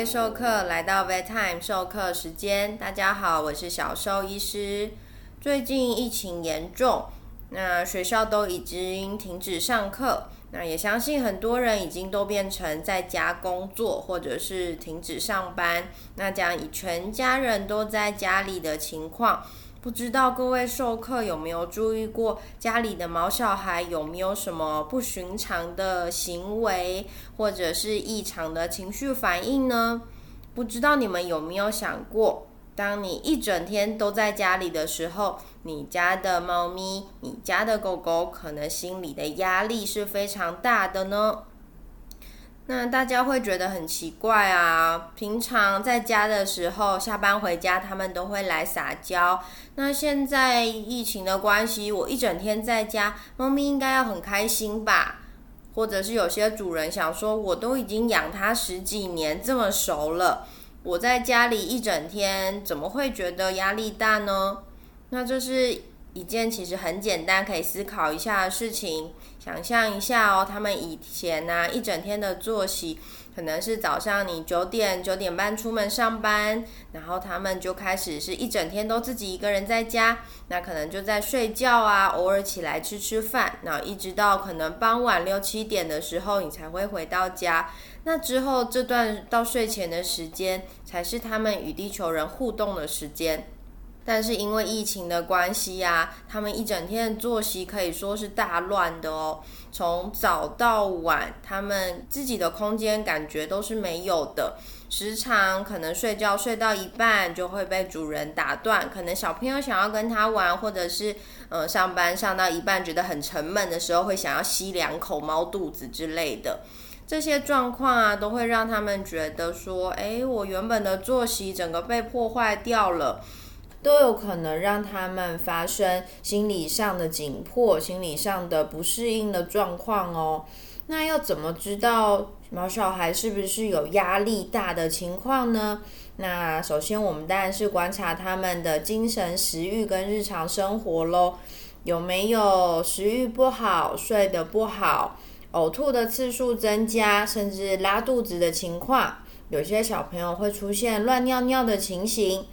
位授课来到 Vet Time 授课时间，大家好，我是小兽医师。最近疫情严重，那学校都已经停止上课，那也相信很多人已经都变成在家工作，或者是停止上班。那这样以全家人都在家里的情况。不知道各位授课有没有注意过家里的毛小孩有没有什么不寻常的行为，或者是异常的情绪反应呢？不知道你们有没有想过，当你一整天都在家里的时候，你家的猫咪、你家的狗狗可能心里的压力是非常大的呢？那大家会觉得很奇怪啊！平常在家的时候，下班回家他们都会来撒娇。那现在疫情的关系，我一整天在家，猫咪应该要很开心吧？或者是有些主人想说，我都已经养它十几年，这么熟了，我在家里一整天，怎么会觉得压力大呢？那这是。一件其实很简单，可以思考一下的事情。想象一下哦，他们以前呢一整天的作息，可能是早上你九点九点半出门上班，然后他们就开始是一整天都自己一个人在家，那可能就在睡觉啊，偶尔起来吃吃饭，然后一直到可能傍晚六七点的时候，你才会回到家。那之后这段到睡前的时间，才是他们与地球人互动的时间。但是因为疫情的关系呀，他们一整天的作息可以说是大乱的哦。从早到晚，他们自己的空间感觉都是没有的。时常可能睡觉睡到一半就会被主人打断，可能小朋友想要跟他玩，或者是呃上班上到一半觉得很沉闷的时候，会想要吸两口猫肚子之类的。这些状况啊，都会让他们觉得说，哎，我原本的作息整个被破坏掉了。都有可能让他们发生心理上的紧迫、心理上的不适应的状况哦。那要怎么知道毛小孩是不是有压力大的情况呢？那首先我们当然是观察他们的精神、食欲跟日常生活喽。有没有食欲不好、睡得不好、呕吐的次数增加，甚至拉肚子的情况？有些小朋友会出现乱尿尿的情形。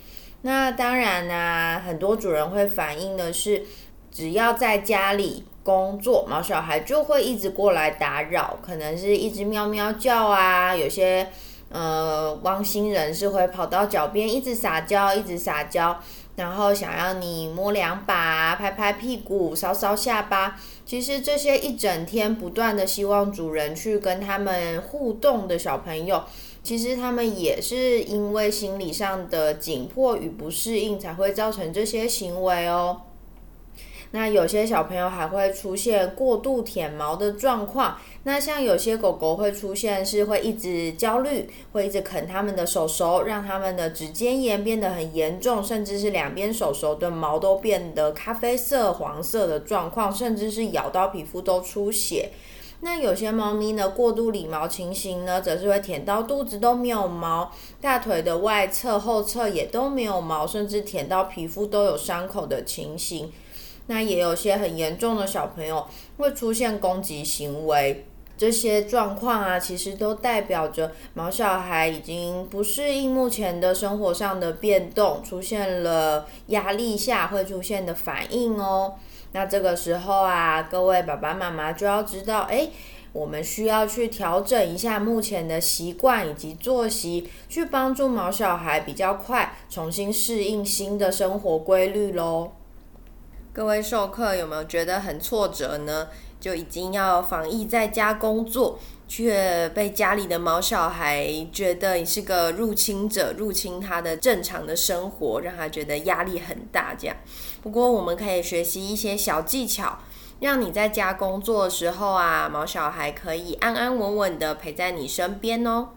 那当然啦，很多主人会反映的是，只要在家里工作，毛小孩就会一直过来打扰，可能是一直喵喵叫啊，有些呃汪星人是会跑到脚边一直撒娇，一直撒娇，然后想要你摸两把、拍拍屁股、搔搔下巴。其实这些一整天不断的希望主人去跟他们互动的小朋友。其实他们也是因为心理上的紧迫与不适应，才会造成这些行为哦。那有些小朋友还会出现过度舔毛的状况。那像有些狗狗会出现是会一直焦虑，会一直啃他们的手手，让他们的指尖炎变得很严重，甚至是两边手手的毛都变得咖啡色、黄色的状况，甚至是咬到皮肤都出血。那有些猫咪呢，过度理毛情形呢，则是会舔到肚子都没有毛，大腿的外侧、后侧也都没有毛，甚至舔到皮肤都有伤口的情形。那也有些很严重的小朋友会出现攻击行为，这些状况啊，其实都代表着毛小孩已经不适应目前的生活上的变动，出现了压力下会出现的反应哦。那这个时候啊，各位爸爸妈妈就要知道，哎，我们需要去调整一下目前的习惯以及作息，去帮助毛小孩比较快重新适应新的生活规律喽。各位授课有没有觉得很挫折呢？就已经要防疫在家工作。却被家里的毛小孩觉得你是个入侵者，入侵他的正常的生活，让他觉得压力很大。这样，不过我们可以学习一些小技巧，让你在家工作的时候啊，毛小孩可以安安稳稳的陪在你身边哦。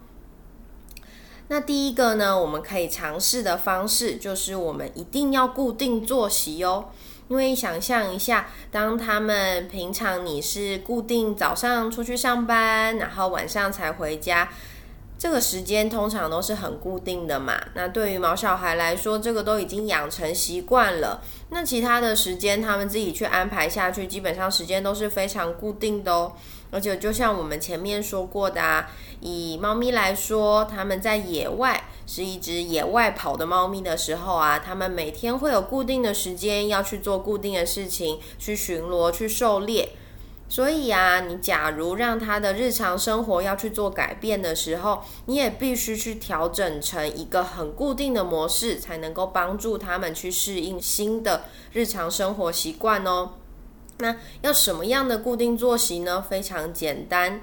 那第一个呢，我们可以尝试的方式就是我们一定要固定作息哦。因为想象一下，当他们平常你是固定早上出去上班，然后晚上才回家，这个时间通常都是很固定的嘛。那对于毛小孩来说，这个都已经养成习惯了。那其他的时间，他们自己去安排下去，基本上时间都是非常固定的哦。而且就像我们前面说过的啊，以猫咪来说，它们在野外是一只野外跑的猫咪的时候啊，它们每天会有固定的时间要去做固定的事情，去巡逻、去狩猎。所以啊，你假如让它的日常生活要去做改变的时候，你也必须去调整成一个很固定的模式，才能够帮助他们去适应新的日常生活习惯哦。那要什么样的固定作息呢？非常简单，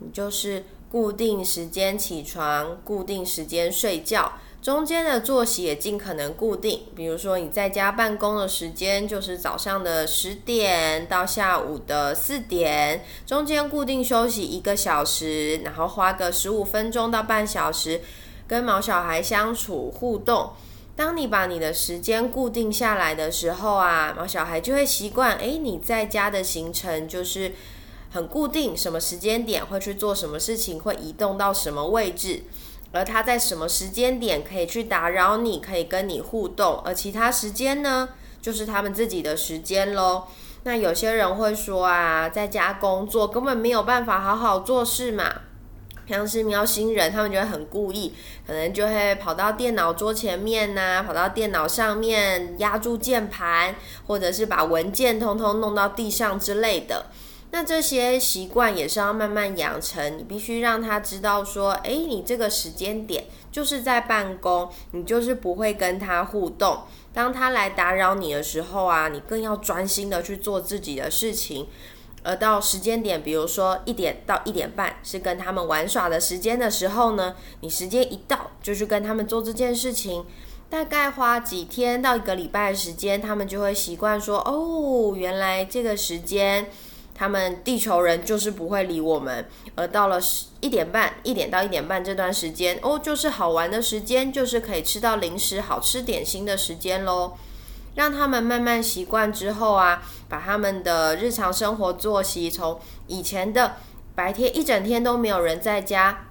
你就是固定时间起床，固定时间睡觉。中间的作息也尽可能固定，比如说你在家办公的时间就是早上的十点到下午的四点，中间固定休息一个小时，然后花个十五分钟到半小时跟毛小孩相处互动。当你把你的时间固定下来的时候啊，毛小孩就会习惯，诶，你在家的行程就是很固定，什么时间点会去做什么事情，会移动到什么位置。而他在什么时间点可以去打扰你，可以跟你互动，而其他时间呢，就是他们自己的时间喽。那有些人会说啊，在家工作根本没有办法好好做事嘛，像是喵星人，他们就会很故意，可能就会跑到电脑桌前面呐，跑到电脑上面压住键盘，或者是把文件通通弄到地上之类的。那这些习惯也是要慢慢养成，你必须让他知道说，哎，你这个时间点就是在办公，你就是不会跟他互动。当他来打扰你的时候啊，你更要专心的去做自己的事情。而到时间点，比如说一点到一点半是跟他们玩耍的时间的时候呢，你时间一到就去跟他们做这件事情。大概花几天到一个礼拜的时间，他们就会习惯说，哦，原来这个时间。他们地球人就是不会理我们，而到了十一点半，一点到一点半这段时间，哦，就是好玩的时间，就是可以吃到零食、好吃点心的时间喽。让他们慢慢习惯之后啊，把他们的日常生活作息从以前的白天一整天都没有人在家。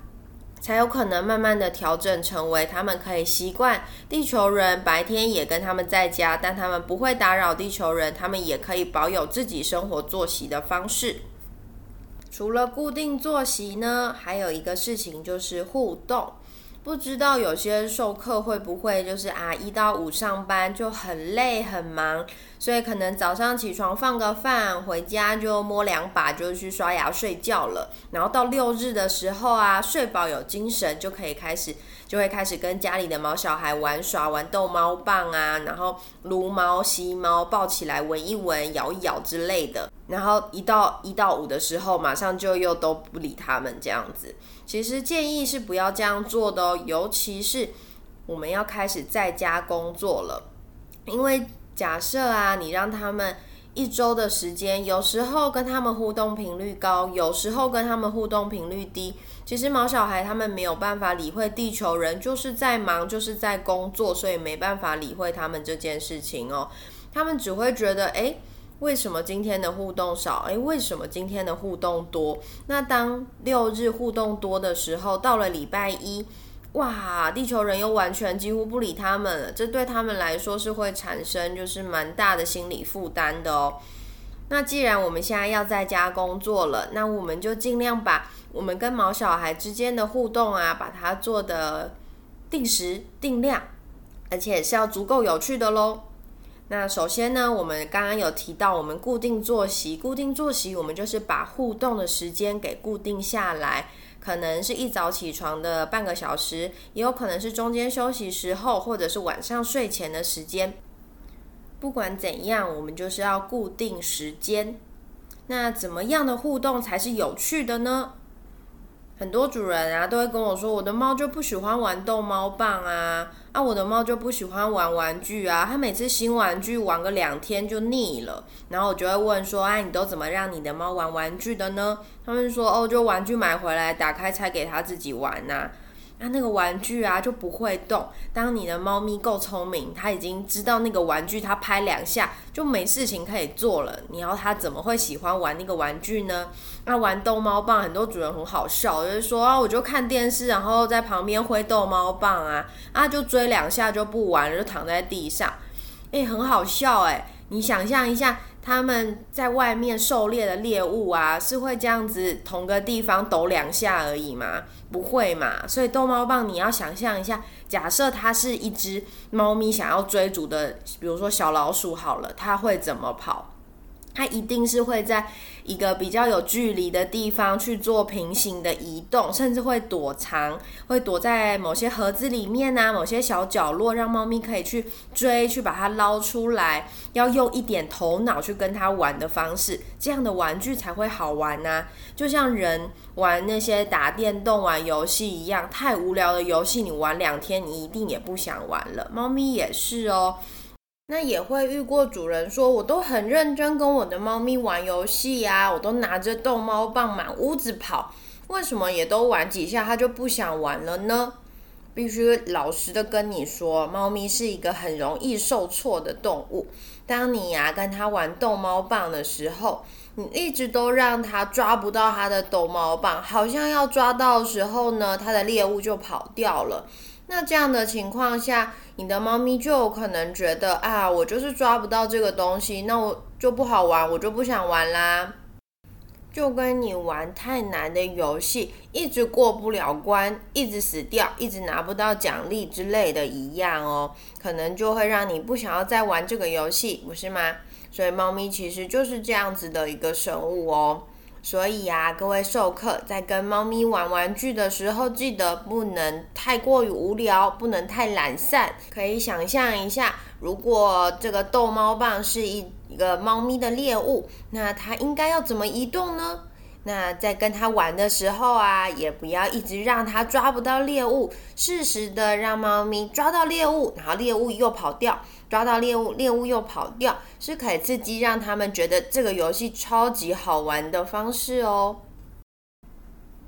才有可能慢慢的调整成为他们可以习惯地球人白天也跟他们在家，但他们不会打扰地球人，他们也可以保有自己生活作息的方式。除了固定作息呢，还有一个事情就是互动。不知道有些授课会不会就是啊，一到五上班就很累很忙，所以可能早上起床放个饭，回家就摸两把就去刷牙睡觉了。然后到六日的时候啊，睡饱有精神就可以开始，就会开始跟家里的毛小孩玩耍，玩逗猫棒啊，然后撸猫、吸猫、抱起来闻一闻、咬一咬之类的。然后一到一到五的时候，马上就又都不理他们这样子。其实建议是不要这样做的哦，尤其是我们要开始在家工作了。因为假设啊，你让他们一周的时间，有时候跟他们互动频率高，有时候跟他们互动频率低。其实毛小孩他们没有办法理会地球人，就是在忙，就是在工作，所以没办法理会他们这件事情哦。他们只会觉得，哎。为什么今天的互动少？诶，为什么今天的互动多？那当六日互动多的时候，到了礼拜一，哇，地球人又完全几乎不理他们了。这对他们来说是会产生就是蛮大的心理负担的哦。那既然我们现在要在家工作了，那我们就尽量把我们跟毛小孩之间的互动啊，把它做的定时定量，而且是要足够有趣的喽。那首先呢，我们刚刚有提到，我们固定作息，固定作息，我们就是把互动的时间给固定下来，可能是一早起床的半个小时，也有可能是中间休息时候，或者是晚上睡前的时间。不管怎样，我们就是要固定时间。那怎么样的互动才是有趣的呢？很多主人啊都会跟我说，我的猫就不喜欢玩逗猫棒啊，啊，我的猫就不喜欢玩玩具啊，它每次新玩具玩个两天就腻了。然后我就会问说，哎，你都怎么让你的猫玩玩具的呢？他们说，哦，就玩具买回来打开才给它自己玩呐。那那个玩具啊就不会动。当你的猫咪够聪明，它已经知道那个玩具，它拍两下就没事情可以做了。你要它怎么会喜欢玩那个玩具呢？那玩逗猫棒，很多主人很好笑，就是说啊，我就看电视，然后在旁边挥逗猫棒啊，啊就追两下就不玩了，就躺在地上，哎，很好笑哎。你想象一下，他们在外面狩猎的猎物啊，是会这样子同个地方抖两下而已吗？不会嘛。所以逗猫棒，你要想象一下，假设它是一只猫咪想要追逐的，比如说小老鼠好了，它会怎么跑？它一定是会在一个比较有距离的地方去做平行的移动，甚至会躲藏，会躲在某些盒子里面啊，某些小角落，让猫咪可以去追，去把它捞出来。要用一点头脑去跟它玩的方式，这样的玩具才会好玩呐。就像人玩那些打电动、玩游戏一样，太无聊的游戏，你玩两天，你一定也不想玩了。猫咪也是哦。那也会遇过主人说，我都很认真跟我的猫咪玩游戏呀，我都拿着逗猫棒满屋子跑，为什么也都玩几下它就不想玩了呢？必须老实的跟你说，猫咪是一个很容易受挫的动物。当你呀跟它玩逗猫棒的时候，你一直都让它抓不到它的逗猫棒，好像要抓到的时候呢，它的猎物就跑掉了。那这样的情况下，你的猫咪就有可能觉得啊，我就是抓不到这个东西，那我就不好玩，我就不想玩啦。就跟你玩太难的游戏，一直过不了关，一直死掉，一直拿不到奖励之类的一样哦，可能就会让你不想要再玩这个游戏，不是吗？所以猫咪其实就是这样子的一个生物哦。所以呀，各位授课在跟猫咪玩玩具的时候，记得不能太过于无聊，不能太懒散。可以想象一下，如果这个逗猫棒是一一个猫咪的猎物，那它应该要怎么移动呢？那在跟它玩的时候啊，也不要一直让它抓不到猎物，适时的让猫咪抓到猎物，然后猎物又跑掉。抓到猎物，猎物又跑掉，是可以刺激让他们觉得这个游戏超级好玩的方式哦。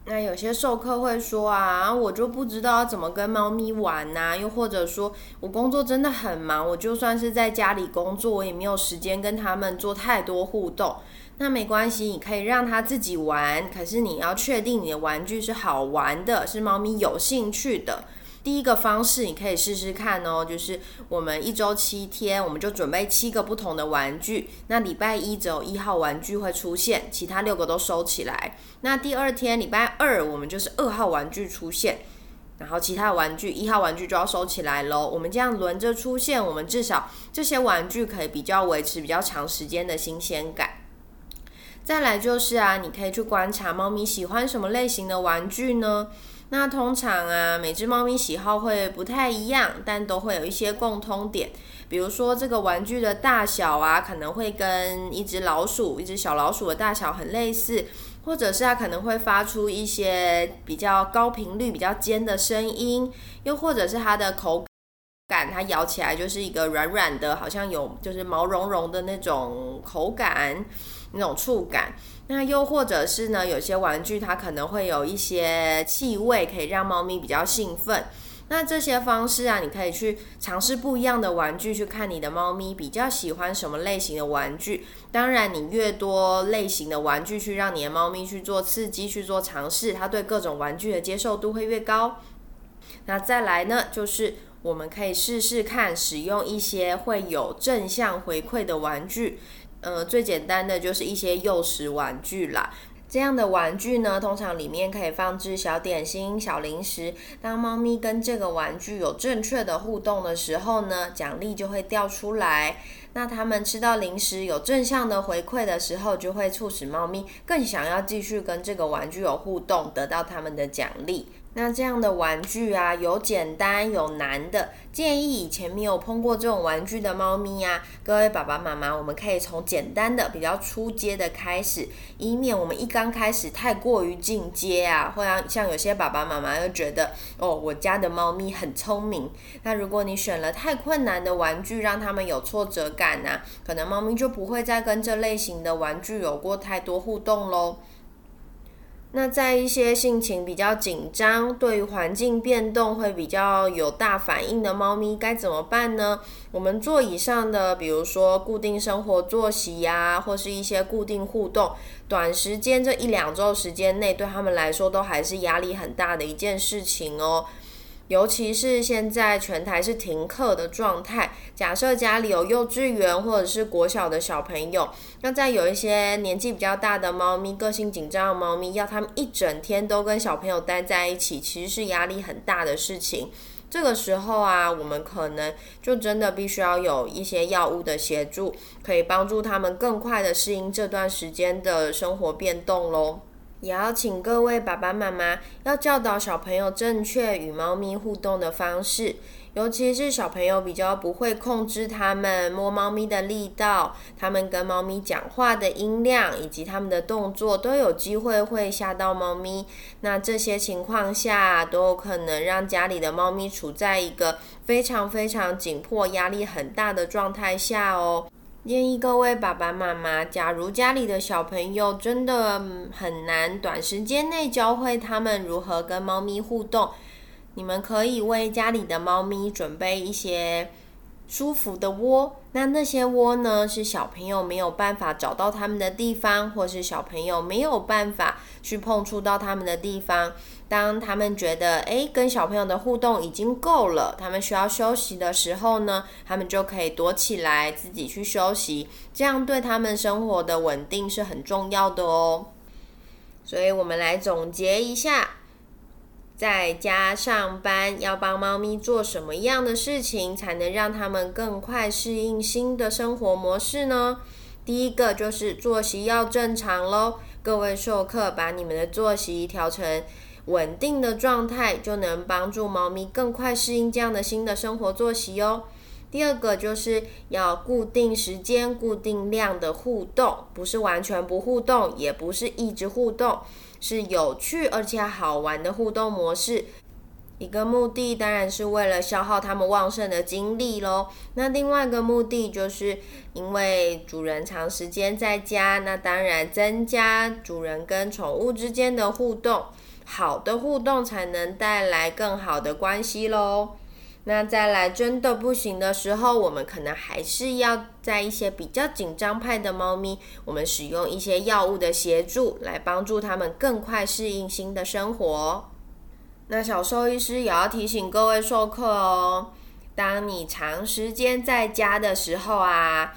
那有些授课会说啊，我就不知道怎么跟猫咪玩呐，又或者说我工作真的很忙，我就算是在家里工作，我也没有时间跟他们做太多互动。那没关系，你可以让它自己玩，可是你要确定你的玩具是好玩的，是猫咪有兴趣的。第一个方式，你可以试试看哦，就是我们一周七天，我们就准备七个不同的玩具。那礼拜一只有一号玩具会出现，其他六个都收起来。那第二天礼拜二，我们就是二号玩具出现，然后其他玩具一号玩具就要收起来喽。我们这样轮着出现，我们至少这些玩具可以比较维持比较长时间的新鲜感。再来就是啊，你可以去观察猫咪喜欢什么类型的玩具呢？那通常啊，每只猫咪喜好会不太一样，但都会有一些共通点。比如说这个玩具的大小啊，可能会跟一只老鼠、一只小老鼠的大小很类似，或者是它可能会发出一些比较高频率、比较尖的声音，又或者是它的口感，它咬起来就是一个软软的，好像有就是毛茸茸的那种口感。那种触感，那又或者是呢？有些玩具它可能会有一些气味，可以让猫咪比较兴奋。那这些方式啊，你可以去尝试不一样的玩具，去看你的猫咪比较喜欢什么类型的玩具。当然，你越多类型的玩具去让你的猫咪去做刺激、去做尝试，它对各种玩具的接受度会越高。那再来呢，就是我们可以试试看使用一些会有正向回馈的玩具。呃，最简单的就是一些幼食玩具啦。这样的玩具呢，通常里面可以放置小点心、小零食。当猫咪跟这个玩具有正确的互动的时候呢，奖励就会掉出来。那它们吃到零食有正向的回馈的时候，就会促使猫咪更想要继续跟这个玩具有互动，得到它们的奖励。那这样的玩具啊，有简单有难的。建议以前没有碰过这种玩具的猫咪啊，各位爸爸妈妈，我们可以从简单的、比较初阶的开始，以免我们一刚开始太过于进阶啊，会让像有些爸爸妈妈又觉得，哦，我家的猫咪很聪明。那如果你选了太困难的玩具，让他们有挫折感呐，可能猫咪就不会再跟这类型的玩具有过太多互动喽。那在一些性情比较紧张、对于环境变动会比较有大反应的猫咪，该怎么办呢？我们做以上的，比如说固定生活作息呀，或是一些固定互动，短时间这一两周时间内，对他们来说都还是压力很大的一件事情哦。尤其是现在全台是停课的状态，假设家里有幼稚园或者是国小的小朋友，那在有一些年纪比较大的猫咪，个性紧张的猫咪，要他们一整天都跟小朋友待在一起，其实是压力很大的事情。这个时候啊，我们可能就真的必须要有一些药物的协助，可以帮助他们更快的适应这段时间的生活变动喽。也要请各位爸爸妈妈要教导小朋友正确与猫咪互动的方式，尤其是小朋友比较不会控制他们摸猫咪的力道，他们跟猫咪讲话的音量以及他们的动作都有机会会吓到猫咪。那这些情况下都有可能让家里的猫咪处在一个非常非常紧迫、压力很大的状态下哦。建议各位爸爸妈妈，假如家里的小朋友真的很难短时间内教会他们如何跟猫咪互动，你们可以为家里的猫咪准备一些。舒服的窝，那那些窝呢？是小朋友没有办法找到他们的地方，或是小朋友没有办法去碰触到他们的地方。当他们觉得诶跟小朋友的互动已经够了，他们需要休息的时候呢，他们就可以躲起来自己去休息。这样对他们生活的稳定是很重要的哦。所以我们来总结一下。在家上班要帮猫咪做什么样的事情，才能让他们更快适应新的生活模式呢？第一个就是作息要正常喽。各位授课把你们的作息调成稳定的状态，就能帮助猫咪更快适应这样的新的生活作息哦。第二个就是要固定时间、固定量的互动，不是完全不互动，也不是一直互动。是有趣而且好玩的互动模式，一个目的当然是为了消耗他们旺盛的精力喽。那另外一个目的就是因为主人长时间在家，那当然增加主人跟宠物之间的互动，好的互动才能带来更好的关系喽。那再来真的不行的时候，我们可能还是要在一些比较紧张派的猫咪，我们使用一些药物的协助，来帮助它们更快适应新的生活。那小兽医师也要提醒各位授课哦，当你长时间在家的时候啊，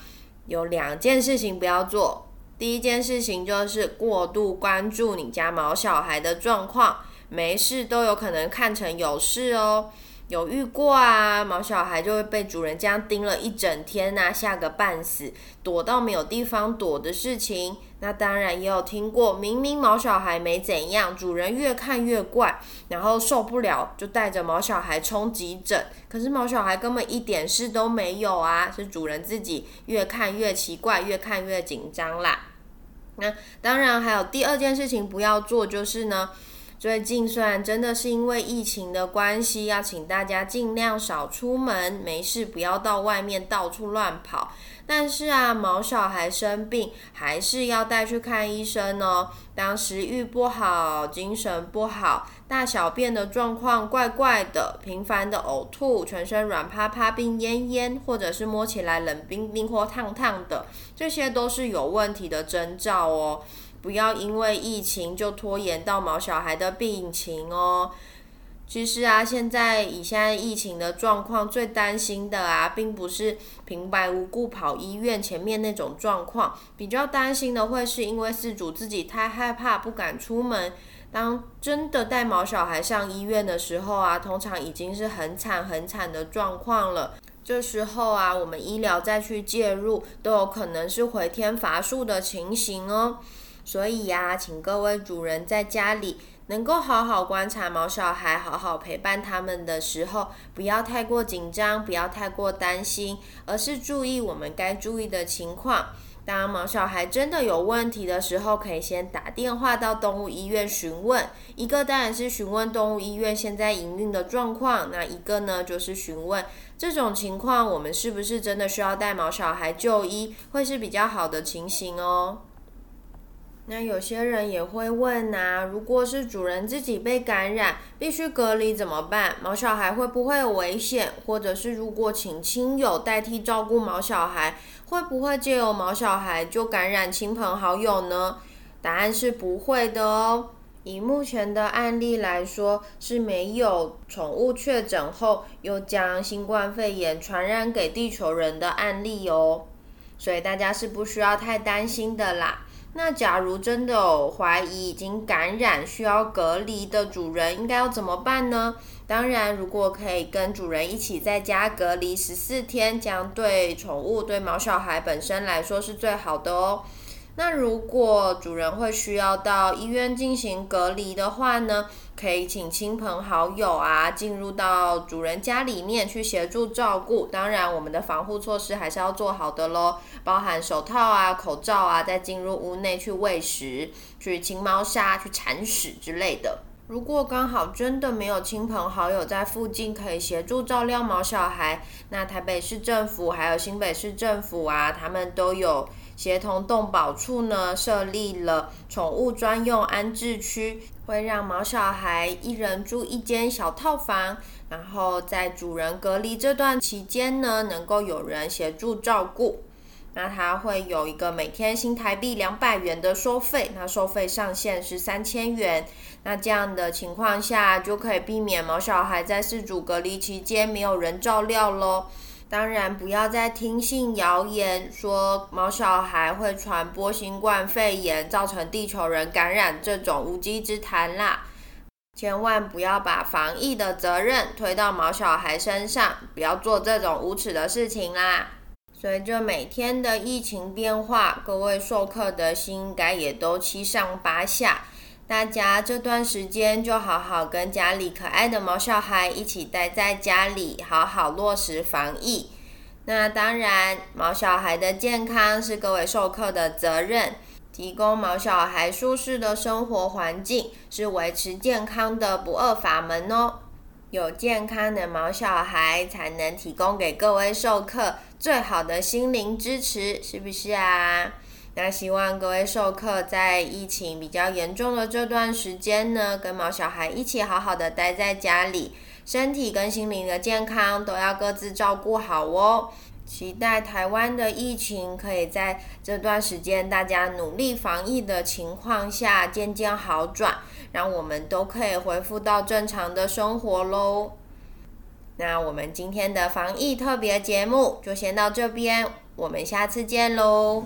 有两件事情不要做。第一件事情就是过度关注你家毛小孩的状况，没事都有可能看成有事哦。有遇过啊，毛小孩就会被主人这样盯了一整天呐，吓个半死，躲到没有地方躲的事情。那当然也有听过，明明毛小孩没怎样，主人越看越怪，然后受不了就带着毛小孩冲急诊，可是毛小孩根本一点事都没有啊，是主人自己越看越奇怪，越看越紧张啦。那当然还有第二件事情不要做，就是呢。最近虽然真的是因为疫情的关系，要请大家尽量少出门，没事不要到外面到处乱跑。但是啊，毛小孩生病还是要带去看医生哦。当食欲不好、精神不好、大小便的状况怪怪的、频繁的呕吐、全身软趴趴并恹恹，或者是摸起来冷冰冰或烫烫的，这些都是有问题的征兆哦。不要因为疫情就拖延到毛小孩的病情哦。其实啊，现在以现在疫情的状况，最担心的啊，并不是平白无故跑医院前面那种状况，比较担心的会是因为事主自己太害怕，不敢出门。当真的带毛小孩上医院的时候啊，通常已经是很惨很惨的状况了。这时候啊，我们医疗再去介入，都有可能是回天乏术的情形哦。所以呀，请各位主人在家里能够好好观察毛小孩，好好陪伴他们的时候，不要太过紧张，不要太过担心，而是注意我们该注意的情况。当毛小孩真的有问题的时候，可以先打电话到动物医院询问。一个当然是询问动物医院现在营运的状况，那一个呢就是询问这种情况，我们是不是真的需要带毛小孩就医，会是比较好的情形哦。那有些人也会问啊，如果是主人自己被感染，必须隔离怎么办？毛小孩会不会有危险？或者是如果请亲友代替照顾毛小孩，会不会借由毛小孩就感染亲朋好友呢？答案是不会的哦。以目前的案例来说，是没有宠物确诊后又将新冠肺炎传染给地球人的案例哦，所以大家是不需要太担心的啦。那假如真的有怀疑已经感染需要隔离的主人，应该要怎么办呢？当然，如果可以跟主人一起在家隔离十四天，这样对宠物、对毛小孩本身来说是最好的哦。那如果主人会需要到医院进行隔离的话呢，可以请亲朋好友啊进入到主人家里面去协助照顾。当然，我们的防护措施还是要做好的喽，包含手套啊、口罩啊，再进入屋内去喂食、去清猫砂、去铲屎之类的。如果刚好真的没有亲朋好友在附近可以协助照料毛小孩，那台北市政府还有新北市政府啊，他们都有。协同动保处呢，设立了宠物专用安置区，会让毛小孩一人住一间小套房，然后在主人隔离这段期间呢，能够有人协助照顾。那它会有一个每天新台币两百元的收费，那收费上限是三千元。那这样的情况下，就可以避免毛小孩在四主隔离期间没有人照料喽。当然，不要再听信谣言，说毛小孩会传播新冠肺炎，造成地球人感染这种无稽之谈啦！千万不要把防疫的责任推到毛小孩身上，不要做这种无耻的事情啦！随着每天的疫情变化，各位授课的心应该也都七上八下。大家这段时间就好好跟家里可爱的毛小孩一起待在家里，好好落实防疫。那当然，毛小孩的健康是各位授课的责任，提供毛小孩舒适的生活环境是维持健康的不二法门哦。有健康的毛小孩，才能提供给各位授课最好的心灵支持，是不是啊？那希望各位授课在疫情比较严重的这段时间呢，跟毛小孩一起好好的待在家里，身体跟心灵的健康都要各自照顾好哦。期待台湾的疫情可以在这段时间大家努力防疫的情况下渐渐好转，让我们都可以恢复到正常的生活喽。那我们今天的防疫特别节目就先到这边，我们下次见喽。